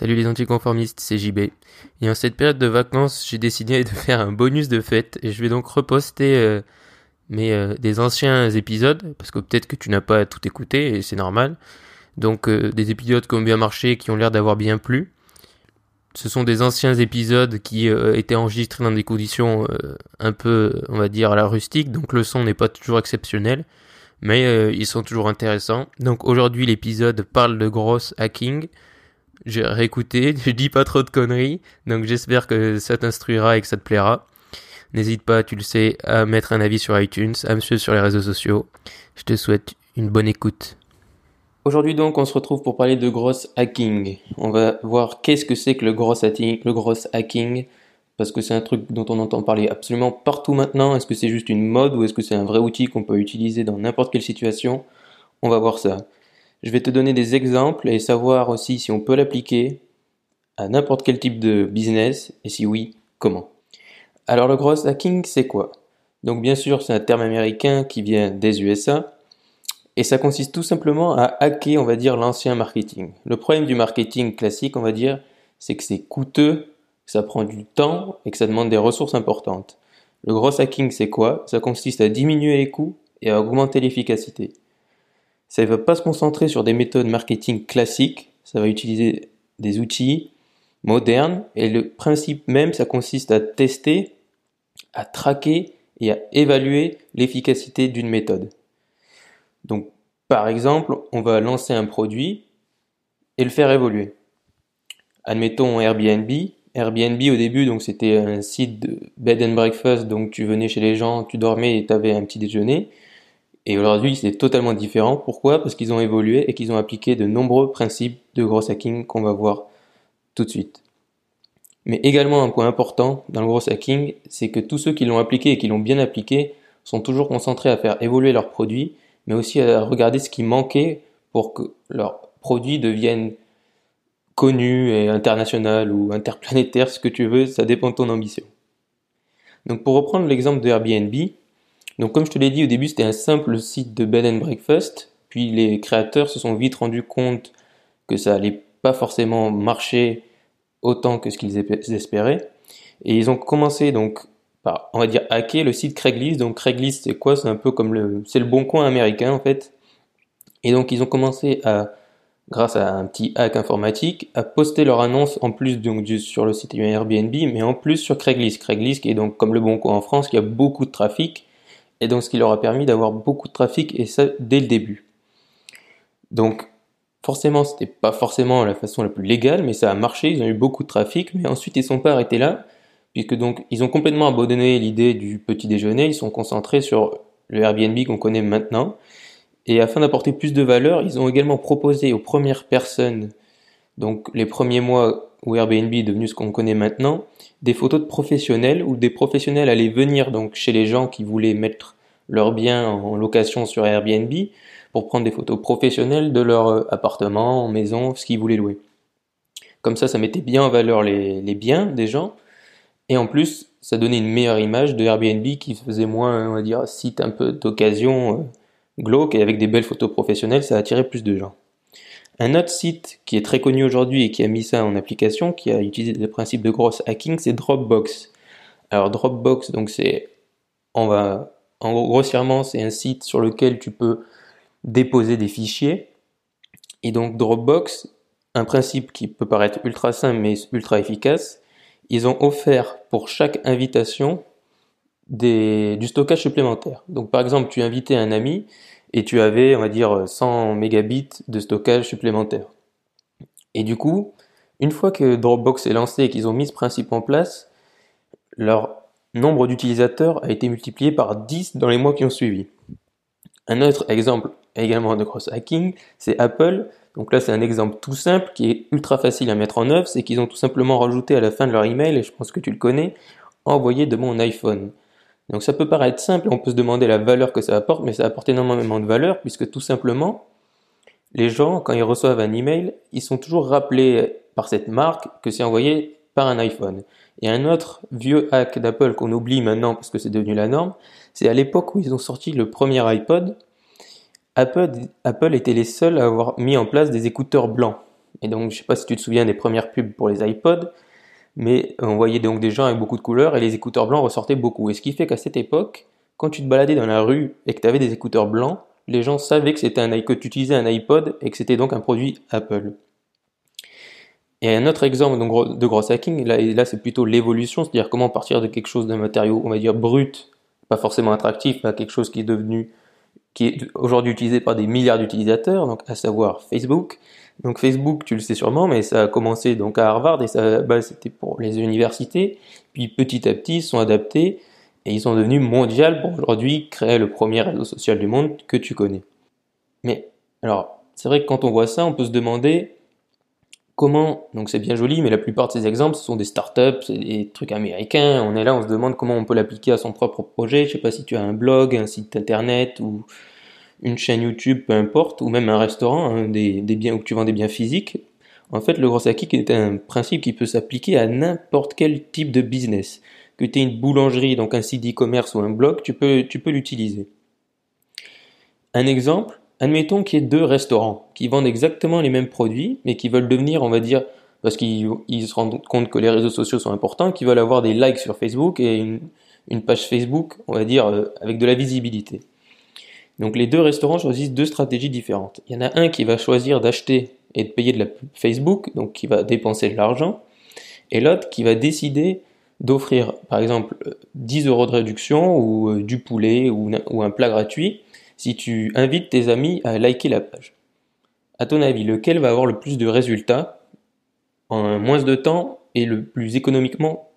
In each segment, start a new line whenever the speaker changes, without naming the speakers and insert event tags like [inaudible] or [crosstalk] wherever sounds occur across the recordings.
Salut les anticonformistes, c'est JB. Et en cette période de vacances, j'ai décidé de faire un bonus de fête et je vais donc reposter euh, mes, euh, des anciens épisodes parce que peut-être que tu n'as pas tout écouté et c'est normal. Donc euh, des épisodes qui ont bien marché, qui ont l'air d'avoir bien plu. Ce sont des anciens épisodes qui étaient enregistrés dans des conditions un peu, on va dire, à la rustique, donc le son n'est pas toujours exceptionnel, mais ils sont toujours intéressants. Donc aujourd'hui l'épisode parle de gross hacking j'ai réécouté, [laughs] je dis pas trop de conneries, donc j'espère que ça t'instruira et que ça te plaira. N'hésite pas, tu le sais, à mettre un avis sur iTunes, à me suivre sur les réseaux sociaux. Je te souhaite une bonne écoute. Aujourd'hui donc, on se retrouve pour parler de gross hacking. On va voir qu'est-ce que c'est que le gross hacking, le gross hacking, parce que c'est un truc dont on entend parler absolument partout maintenant. Est-ce que c'est juste une mode ou est-ce que c'est un vrai outil qu'on peut utiliser dans n'importe quelle situation? On va voir ça. Je vais te donner des exemples et savoir aussi si on peut l'appliquer à n'importe quel type de business et si oui, comment. Alors le gross hacking, c'est quoi? Donc bien sûr, c'est un terme américain qui vient des USA et ça consiste tout simplement à hacker, on va dire, l'ancien marketing. Le problème du marketing classique, on va dire, c'est que c'est coûteux, que ça prend du temps et que ça demande des ressources importantes. Le gross hacking, c'est quoi? Ça consiste à diminuer les coûts et à augmenter l'efficacité. Ça ne va pas se concentrer sur des méthodes marketing classiques, ça va utiliser des outils modernes et le principe même, ça consiste à tester, à traquer et à évaluer l'efficacité d'une méthode. Donc, par exemple, on va lancer un produit et le faire évoluer. Admettons Airbnb. Airbnb au début, donc c'était un site de bed and breakfast, donc tu venais chez les gens, tu dormais et tu avais un petit déjeuner. Et aujourd'hui, c'est totalement différent. Pourquoi? Parce qu'ils ont évolué et qu'ils ont appliqué de nombreux principes de gros hacking qu'on va voir tout de suite. Mais également un point important dans le gros hacking, c'est que tous ceux qui l'ont appliqué et qui l'ont bien appliqué sont toujours concentrés à faire évoluer leurs produits, mais aussi à regarder ce qui manquait pour que leurs produits deviennent connus et international ou interplanétaires, ce que tu veux, ça dépend de ton ambition. Donc pour reprendre l'exemple de Airbnb, donc comme je te l'ai dit au début, c'était un simple site de bed and breakfast, puis les créateurs se sont vite rendus compte que ça allait pas forcément marcher autant que ce qu'ils espéraient, et ils ont commencé donc par, on va dire, hacker le site Craigslist. Donc Craigslist, c'est quoi? C'est un peu comme le, c'est le bon coin américain en fait. Et donc ils ont commencé à, grâce à un petit hack informatique, à poster leur annonce en plus donc sur le site Airbnb, mais en plus sur Craigslist. Craigslist qui est donc comme le bon coin en France, qui a beaucoup de trafic et donc ce qui leur a permis d'avoir beaucoup de trafic et ça dès le début. Donc forcément c'était pas forcément la façon la plus légale mais ça a marché, ils ont eu beaucoup de trafic mais ensuite ils sont pas arrêtés là puisque donc ils ont complètement abandonné l'idée du petit déjeuner, ils sont concentrés sur le Airbnb qu'on connaît maintenant et afin d'apporter plus de valeur, ils ont également proposé aux premières personnes donc les premiers mois où Airbnb est devenu ce qu'on connaît maintenant, des photos de professionnels où des professionnels allaient venir donc chez les gens qui voulaient mettre leurs biens en location sur Airbnb pour prendre des photos professionnelles de leur euh, appartement, maison, ce qu'ils voulaient louer. Comme ça, ça mettait bien en valeur les, les biens des gens et en plus, ça donnait une meilleure image de Airbnb qui faisait moins, on va dire, site un peu d'occasion euh, glauque et avec des belles photos professionnelles, ça attirait plus de gens. Un autre site qui est très connu aujourd'hui et qui a mis ça en application, qui a utilisé le principe de gross hacking, c'est Dropbox. Alors Dropbox, donc c'est, on va, en gros, grossièrement, c'est un site sur lequel tu peux déposer des fichiers. Et donc Dropbox, un principe qui peut paraître ultra simple mais ultra efficace, ils ont offert pour chaque invitation du stockage supplémentaire. Donc par exemple, tu invitais un ami, et tu avais, on va dire, 100 mégabits de stockage supplémentaire. Et du coup, une fois que Dropbox est lancé et qu'ils ont mis ce principe en place, leur nombre d'utilisateurs a été multiplié par 10 dans les mois qui ont suivi. Un autre exemple également de cross hacking, c'est Apple. Donc là, c'est un exemple tout simple qui est ultra facile à mettre en œuvre, c'est qu'ils ont tout simplement rajouté à la fin de leur email, et je pense que tu le connais, envoyer de mon iPhone. Donc ça peut paraître simple, on peut se demander la valeur que ça apporte, mais ça apporte énormément de valeur puisque tout simplement, les gens, quand ils reçoivent un email, ils sont toujours rappelés par cette marque que c'est envoyé par un iPhone. Et un autre vieux hack d'Apple qu'on oublie maintenant parce que c'est devenu la norme, c'est à l'époque où ils ont sorti le premier iPod, Apple, Apple était les seuls à avoir mis en place des écouteurs blancs. Et donc, je sais pas si tu te souviens des premières pubs pour les iPods, mais on voyait donc des gens avec beaucoup de couleurs et les écouteurs blancs ressortaient beaucoup. Et ce qui fait qu'à cette époque, quand tu te baladais dans la rue et que tu avais des écouteurs blancs, les gens savaient que c'était un que tu utilisais un iPod et que c'était donc un produit Apple. Et un autre exemple de gros hacking, là, c'est plutôt l'évolution, c'est-à-dire comment partir de quelque chose d'un matériau, on va dire brut, pas forcément attractif, à quelque chose qui est devenu, qui est aujourd'hui utilisé par des milliards d'utilisateurs, donc à savoir Facebook. Donc Facebook, tu le sais sûrement, mais ça a commencé donc à Harvard et ça, bah, c'était pour les universités. Puis petit à petit, ils sont adaptés et ils sont devenus mondiaux pour aujourd'hui créer le premier réseau social du monde que tu connais. Mais alors, c'est vrai que quand on voit ça, on peut se demander comment, donc c'est bien joli, mais la plupart de ces exemples, ce sont des startups, c'est des trucs américains. On est là, on se demande comment on peut l'appliquer à son propre projet. Je sais pas si tu as un blog, un site internet ou une chaîne YouTube, peu importe, ou même un restaurant, hein, des, biens où tu vends des biens physiques. En fait, le gros hacking est un principe qui peut s'appliquer à n'importe quel type de business. Que tu aies une boulangerie, donc un site e-commerce ou un blog, tu peux, tu peux l'utiliser. Un exemple, admettons qu'il y ait deux restaurants qui vendent exactement les mêmes produits, mais qui veulent devenir, on va dire, parce qu'ils se rendent compte que les réseaux sociaux sont importants, qui veulent avoir des likes sur Facebook et une, page Facebook, on va dire, euh, avec de la visibilité. Donc les deux restaurants choisissent deux stratégies différentes. Il y en a un qui va choisir d'acheter et de payer de la Facebook, donc qui va dépenser de l'argent, et l'autre qui va décider d'offrir, par exemple, 10 euros de réduction ou euh, du poulet ou un plat gratuit si tu invites tes amis à liker la page. À ton avis, lequel va avoir le plus de résultats en moins de temps et le plus économiquement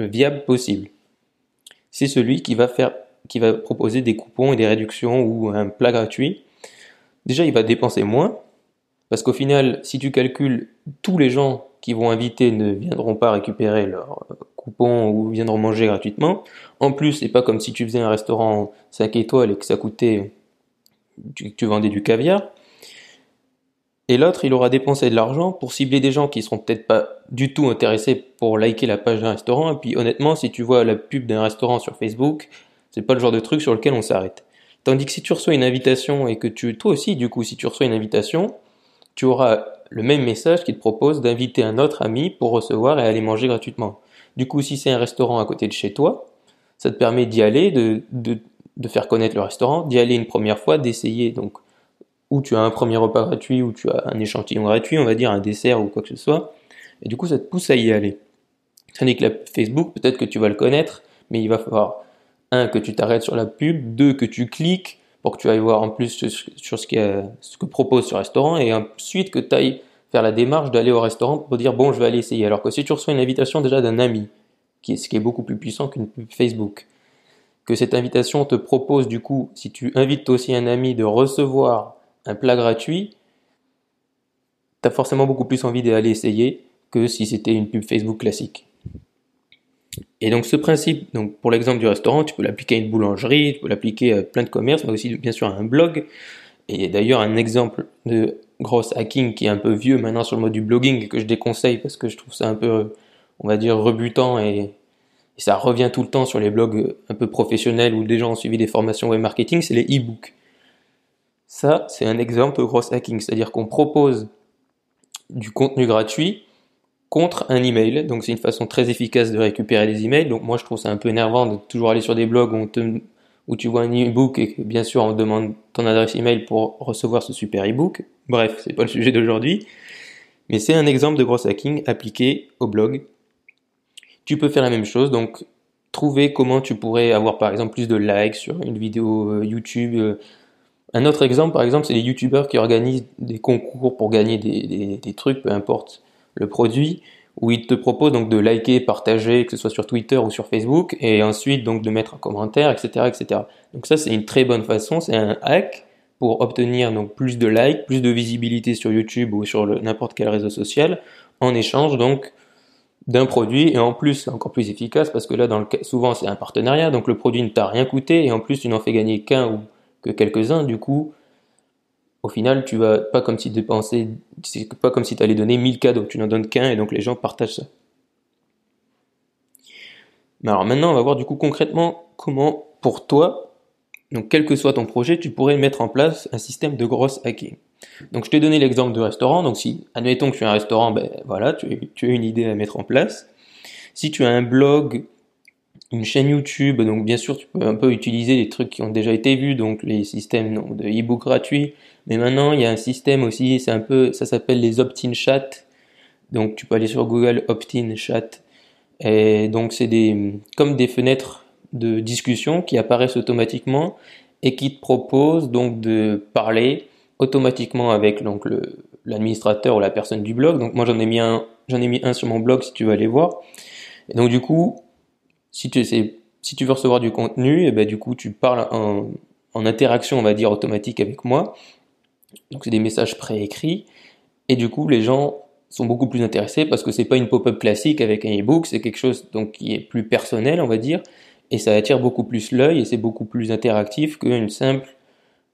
euh, viable possible? C'est celui qui va faire qui va proposer des coupons et des réductions ou un plat gratuit. Déjà, il va dépenser moins parce qu'au final, si tu calcules tous les gens qui vont inviter ne viendront pas récupérer leur euh, coupon ou viendront manger gratuitement. En plus, c'est pas comme si tu faisais un restaurant 5 étoiles et que ça coûtait tu, tu vendais du caviar. Et l'autre, il aura dépensé de l'argent pour cibler des gens qui seront peut-être pas du tout intéressés pour liker la page d'un restaurant. Et puis honnêtement, si tu vois la pub d'un restaurant sur Facebook, c'est pas le genre de truc sur lequel on s'arrête. Tandis que si tu reçois une invitation et que tu, toi aussi, du coup, si tu reçois une invitation, tu auras le même message qui te propose d'inviter un autre ami pour recevoir et aller manger gratuitement. Du coup, si c'est un restaurant à côté de chez toi, ça te permet d'y aller, de, faire connaître le restaurant, d'y aller une première fois, d'essayer donc où tu as un premier repas gratuit, ou tu as un échantillon gratuit, on va dire un dessert ou quoi que ce soit, et du coup ça te pousse à y aller. Tandis que la Facebook, peut-être que tu vas le connaître, mais il va falloir un que tu t'arrêtes sur la pub, deux que tu cliques pour que tu ailles voir en plus sur ce, que propose ce restaurant, et ensuite que tu ailles faire la démarche d'aller au restaurant pour dire bon je vais aller essayer. Alors que si tu reçois une invitation déjà d'un ami, ce qui est beaucoup plus puissant qu'une pub Facebook, que cette invitation te propose du coup, si tu invites aussi un ami de recevoir un plat gratuit, tu as forcément beaucoup plus envie d'aller essayer que si c'était une pub Facebook classique. Et donc ce principe, donc pour l'exemple du restaurant, tu peux l'appliquer à une boulangerie, tu peux l'appliquer à plein de commerces, mais aussi bien sûr à un blog. Et d'ailleurs un exemple de gros hacking qui est un peu vieux maintenant sur le mode du blogging que je déconseille parce que je trouve ça un peu, on va dire, rebutant et et ça revient tout le temps sur les blogs un peu professionnels où des gens ont suivi des formations web marketing, c'est les e-books. Ça, c'est un exemple de gros hacking, c'est-à-dire qu'on propose du contenu gratuit contre un email. Donc c'est une façon très efficace de récupérer des emails. Donc moi je trouve ça un peu énervant de toujours aller sur des blogs où, tu vois un e-book et bien sûr on demande ton adresse email pour recevoir ce super e-book. Bref, c'est pas le sujet d'aujourd'hui. Mais c'est un exemple de gros hacking appliqué au blog tu peux faire la même chose, donc trouver comment tu pourrais avoir par exemple plus de likes sur une vidéo euh, YouTube. Euh. Un autre exemple, par exemple, c'est les YouTubeurs qui organisent des concours pour gagner des, trucs, peu importe le produit, où ils te proposent donc de liker, partager, que ce soit sur Twitter ou sur Facebook, et ensuite donc de mettre un commentaire, etc., etc. Donc ça, c'est une très bonne façon, c'est un hack pour obtenir donc plus de likes, plus de visibilité sur YouTube ou sur n'importe quel réseau social, en échange donc d'un produit et en plus c'est encore plus efficace parce que là dans le souvent c'est un partenariat donc le produit ne t'a rien coûté et en plus tu n'en fais gagner qu'un ou que quelques-uns du coup au final tu vas pas comme si dépenser c'est pas comme si tu allais donner 1000 cadeaux. Tu n'en donnes qu'un et donc les gens partagent ça. Mais alors maintenant on va voir du coup concrètement comment pour toi donc quel que soit ton projet tu pourrais mettre en place un système de grosse hacking Donc je t'ai donné l'exemple de restaurant, donc si, admettons que tu as un restaurant, ben voilà, tu as une idée à mettre en place. Si tu as un blog, une chaîne YouTube, donc bien sûr tu peux un peu utiliser les trucs qui ont déjà été vus, donc les systèmes de e-book gratuits, mais maintenant il y a un système aussi, c'est un peu, ça s'appelle les opt-in chat, donc tu peux aller sur Google opt-in chat, et donc c'est des, comme des fenêtres de discussion qui apparaissent automatiquement et qui te proposent donc de parler automatiquement avec donc l'administrateur ou la personne du blog. Donc moi j'en ai mis un, j'en ai mis un sur mon blog si tu veux aller voir. Et donc du coup, si tu veux recevoir du contenu, eh ben du coup tu parles en, interaction on va dire automatique avec moi. Donc c'est des messages préécrits et du coup les gens sont beaucoup plus intéressés parce que c'est pas une pop-up classique avec un e-book, c'est quelque chose donc qui est plus personnel on va dire et ça attire beaucoup plus l'œil et c'est beaucoup plus interactif qu'une simple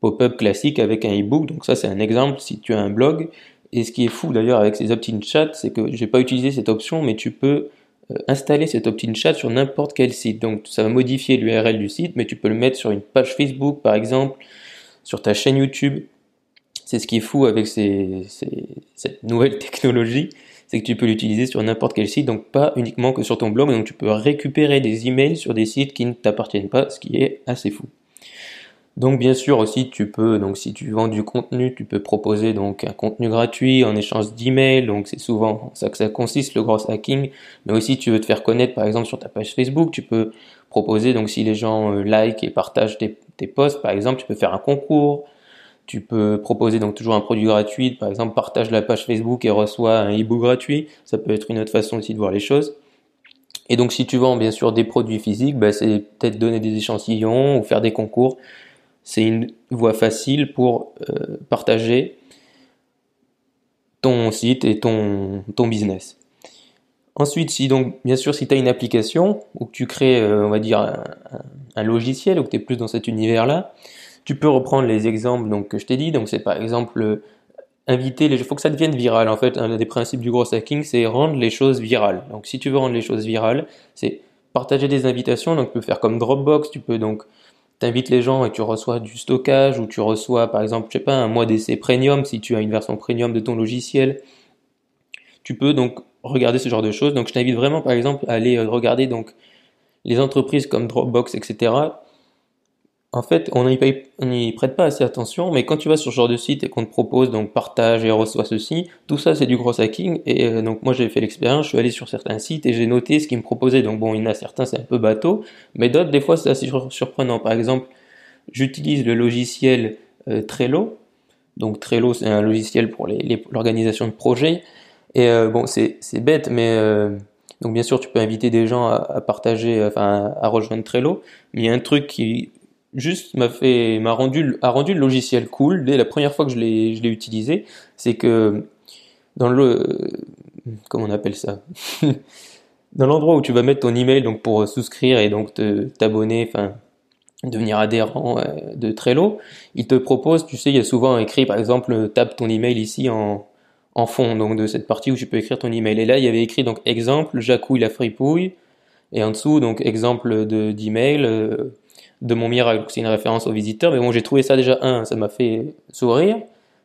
pop-up classique avec un e-book. Donc ça, c'est un exemple si tu as un blog. Et ce qui est fou d'ailleurs avec ces opt-in chat, c'est que j'ai pas utilisé cette option, mais tu peux installer cet opt-in chat sur n'importe quel site. Donc ça va modifier l'URL du site, mais tu peux le mettre sur une page Facebook par exemple, sur ta chaîne YouTube. C'est ce qui est fou avec cette nouvelle [laughs] technologie, c'est que tu peux l'utiliser sur n'importe quel site, donc pas uniquement que sur ton blog, donc tu peux récupérer des emails sur des sites qui ne t'appartiennent pas, ce qui est assez fou. Donc bien sûr aussi tu peux donc si tu vends du contenu, tu peux proposer donc un contenu gratuit en échange d'emails, donc c'est souvent ça que ça consiste le gros hacking, mais aussi tu veux te faire connaître par exemple sur ta page Facebook, tu peux proposer donc si les gens euh, et partagent tes, tes posts par exemple, tu peux faire un concours, tu peux proposer donc toujours un produit gratuit, par exemple partage la page Facebook et reçois un ebook gratuit, ça peut être une autre façon aussi de voir les choses. Et donc si tu vends bien sûr des produits physiques, bah, c'est peut-être donner des échantillons ou faire des concours c'est une voie facile pour euh, partager ton site et ton, business. Ensuite, si donc, bien sûr, si tu as une application ou que tu crées, euh, un, logiciel ou que tu es plus dans cet univers-là, tu peux reprendre les exemples donc, que je t'ai dit. Donc, c'est par exemple inviter les Il faut que ça devienne viral. En fait, un des principes du gros hacking, c'est rendre les choses virales. Donc, si tu veux rendre les choses virales, c'est partager des invitations. Donc, tu peux faire comme Dropbox. Tu peux donc t'invites les gens et tu reçois du stockage ou tu reçois par exemple, je sais pas, un mois d'essai premium si tu as une version premium de ton logiciel. Tu peux donc regarder ce genre de choses. Donc je t'invite vraiment par exemple à aller euh, regarder donc les entreprises comme Dropbox, etc en fait, on n'y prête pas assez attention, mais quand tu vas sur ce genre de site et qu'on te propose donc partage et reçoit ceci, tout ça c'est du gros hacking. Et euh, donc moi j'ai fait l'expérience, je suis allé sur certains sites et j'ai noté ce qu'ils me proposaient. Donc bon, il y en a certains c'est un peu bateau, mais d'autres des fois c'est assez surprenant. Par exemple, j'utilise le logiciel euh, Trello. Donc Trello c'est un logiciel pour l'organisation de projets. Et euh, bon c'est bête, mais donc bien sûr tu peux inviter des gens à partager, enfin à rejoindre Trello. Mais il y a un truc qui juste m'a fait m'a rendu a rendu le logiciel cool dès la première fois que je l'ai je l'ai utilisé. C'est que dans le comment on appelle ça? [laughs] Dans l'endroit où tu vas mettre ton email donc pour souscrire et donc te t'abonner enfin devenir adhérent euh, de Trello il te propose tu sais il y a souvent écrit par exemple tape ton email ici en en fond donc de cette partie où tu peux écrire ton email. Et là il y avait écrit donc exemple Jacouille la fripouille et en dessous donc exemple de d'email euh, de mon miracle. C'est une référence aux visiteurs, mais bon, j'ai trouvé ça déjà, un, ça m'a fait sourire.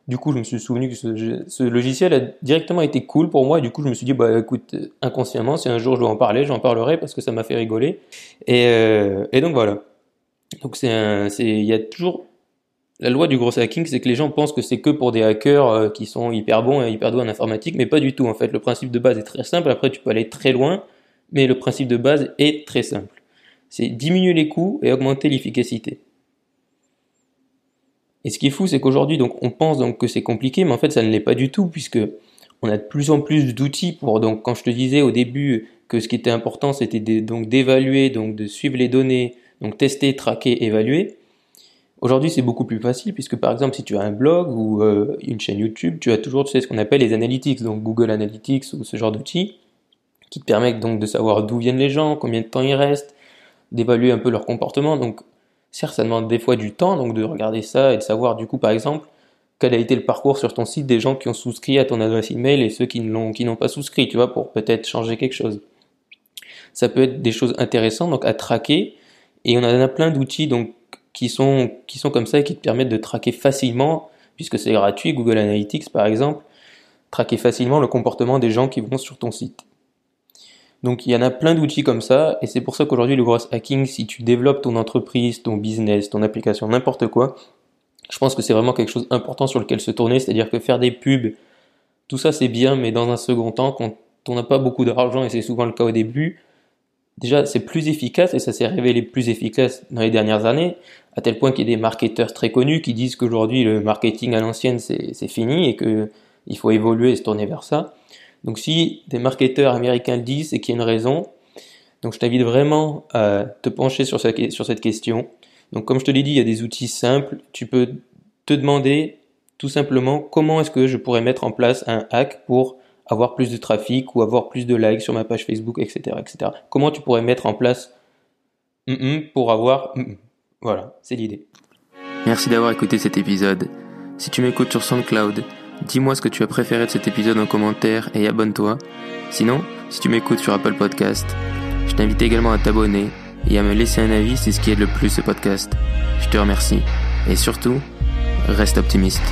Du coup, je me suis souvenu que ce, logiciel a directement été cool pour moi. Du coup, je me suis dit, bah écoute, inconsciemment, si un jour je dois en parler, j'en parlerai parce que ça m'a fait rigoler. Et, euh, et donc voilà. Donc c'est c'est, il y a toujours la loi du gros hacking, c'est que les gens pensent que c'est que pour des hackers euh, qui sont hyper bons et hyper doués en informatique, mais pas du tout. En fait, le principe de base est très simple. Après, tu peux aller très loin, mais le principe de base est très simple c'est diminuer les coûts et augmenter l'efficacité. Et ce qui est fou, c'est qu'aujourd'hui, donc, on pense donc que c'est compliqué, mais en fait, ça ne l'est pas du tout, puisque on a de plus en plus d'outils pour, donc, quand je te disais au début que ce qui était important, c'était donc d'évaluer, donc de suivre les données, donc tester, traquer, évaluer. Aujourd'hui, c'est beaucoup plus facile, puisque par exemple, si tu as un blog ou euh, une chaîne YouTube, tu as toujours, tu sais, ce qu'on appelle les analytics, donc Google Analytics ou ce genre d'outils, qui te permettent donc de savoir d'où viennent les gens, combien de temps ils restent, d'évaluer un peu leur comportement. Donc, certes, ça demande des fois du temps, donc de regarder ça et de savoir, du coup, par exemple, quel a été le parcours sur ton site des gens qui ont souscrit à ton adresse email et ceux qui n'ont pas souscrit, tu vois, pour peut-être changer quelque chose. Ça peut être des choses intéressantes donc à traquer et on en a plein d'outils donc qui sont qui sont comme ça et qui te permettent de traquer facilement puisque c'est gratuit, Google Analytics par exemple, traquer facilement le comportement des gens qui vont sur ton site. Donc il y en a plein d'outils comme ça, et c'est pour ça qu'aujourd'hui le gros hacking, si tu développes ton entreprise, ton business, ton application, n'importe quoi, je pense que c'est vraiment quelque chose d'important sur lequel se tourner, c'est-à-dire que faire des pubs, tout ça c'est bien, mais dans un second temps, quand on n'a pas beaucoup d'argent, et c'est souvent le cas au début, déjà c'est plus efficace, et ça s'est révélé plus efficace dans les dernières années, à tel point qu'il y a des marketeurs très connus qui disent qu'aujourd'hui le marketing à l'ancienne c'est fini et qu'il faut évoluer et se tourner vers ça. Donc si des marketeurs américains le disent, c'est qu'il y a une raison. Donc je t'invite vraiment à te pencher sur, sur cette question. Donc comme je te l'ai dit, il y a des outils simples. Tu peux te demander tout simplement comment est-ce que je pourrais mettre en place un hack pour avoir plus de trafic ou avoir plus de likes sur ma page Facebook, etc. etc. Comment tu pourrais mettre en place pour avoir... Voilà, c'est l'idée.
Merci d'avoir écouté cet épisode. Si tu m'écoutes sur SoundCloud, Dis-moi ce que tu as préféré de cet épisode en commentaire et abonne-toi. Sinon, si tu m'écoutes sur Apple Podcast, je t'invite également à t'abonner et à me laisser un avis, c'est ce qui aide le plus ce podcast. Je te remercie. Et surtout, reste optimiste.